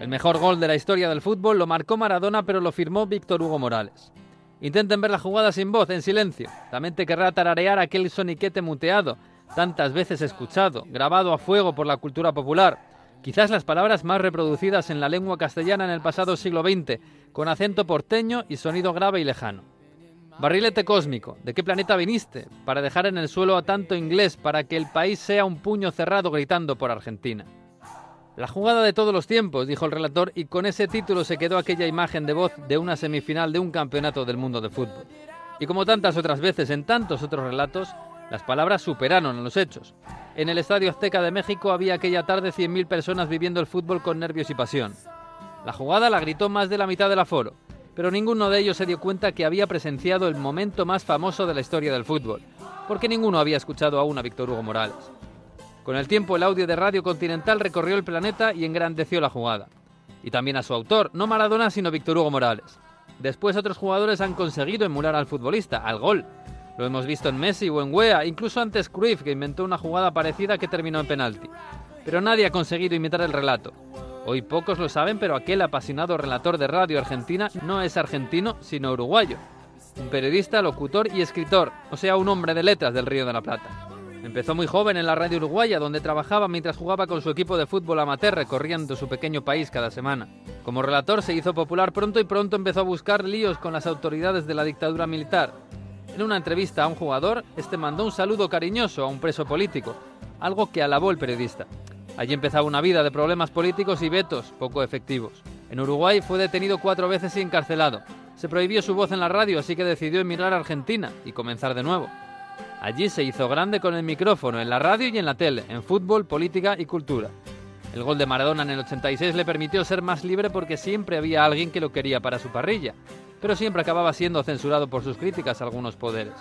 El mejor gol de la historia del fútbol lo marcó Maradona, pero lo firmó Víctor Hugo Morales. Intenten ver la jugada sin voz, en silencio. La mente querrá tararear aquel soniquete muteado, tantas veces escuchado, grabado a fuego por la cultura popular. Quizás las palabras más reproducidas en la lengua castellana en el pasado siglo XX, con acento porteño y sonido grave y lejano. Barrilete cósmico, ¿de qué planeta viniste? Para dejar en el suelo a tanto inglés, para que el país sea un puño cerrado gritando por Argentina. La jugada de todos los tiempos, dijo el relator, y con ese título se quedó aquella imagen de voz de una semifinal de un campeonato del mundo de fútbol. Y como tantas otras veces en tantos otros relatos, las palabras superaron a los hechos. En el Estadio Azteca de México había aquella tarde 100.000 personas viviendo el fútbol con nervios y pasión. La jugada la gritó más de la mitad del aforo, pero ninguno de ellos se dio cuenta que había presenciado el momento más famoso de la historia del fútbol, porque ninguno había escuchado aún a Víctor Hugo Morales. Con el tiempo el audio de Radio Continental recorrió el planeta y engrandeció la jugada. Y también a su autor, no Maradona, sino Víctor Hugo Morales. Después otros jugadores han conseguido emular al futbolista, al gol. Lo hemos visto en Messi o en Wea, incluso antes Cruyff, que inventó una jugada parecida que terminó en penalti. Pero nadie ha conseguido imitar el relato. Hoy pocos lo saben, pero aquel apasionado relator de radio argentina no es argentino, sino uruguayo. Un periodista, locutor y escritor, o sea, un hombre de letras del Río de la Plata. Empezó muy joven en la radio uruguaya, donde trabajaba mientras jugaba con su equipo de fútbol amateur recorriendo su pequeño país cada semana. Como relator se hizo popular pronto y pronto empezó a buscar líos con las autoridades de la dictadura militar. En una entrevista a un jugador, este mandó un saludo cariñoso a un preso político, algo que alabó el periodista. Allí empezaba una vida de problemas políticos y vetos poco efectivos. En Uruguay fue detenido cuatro veces y encarcelado. Se prohibió su voz en la radio, así que decidió emigrar a Argentina y comenzar de nuevo. Allí se hizo grande con el micrófono, en la radio y en la tele, en fútbol, política y cultura. El gol de Maradona en el 86 le permitió ser más libre porque siempre había alguien que lo quería para su parrilla, pero siempre acababa siendo censurado por sus críticas a algunos poderes.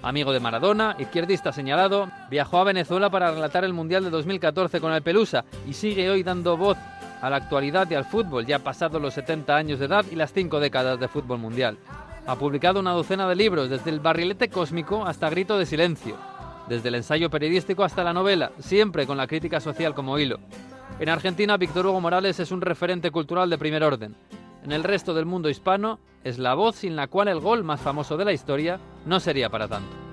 Amigo de Maradona, izquierdista señalado, viajó a Venezuela para relatar el Mundial de 2014 con el Pelusa y sigue hoy dando voz a la actualidad y al fútbol, ya pasados los 70 años de edad y las 5 décadas de fútbol mundial. Ha publicado una docena de libros, desde el barrilete cósmico hasta Grito de Silencio, desde el ensayo periodístico hasta la novela, siempre con la crítica social como hilo. En Argentina, Víctor Hugo Morales es un referente cultural de primer orden. En el resto del mundo hispano, es la voz sin la cual el gol más famoso de la historia no sería para tanto.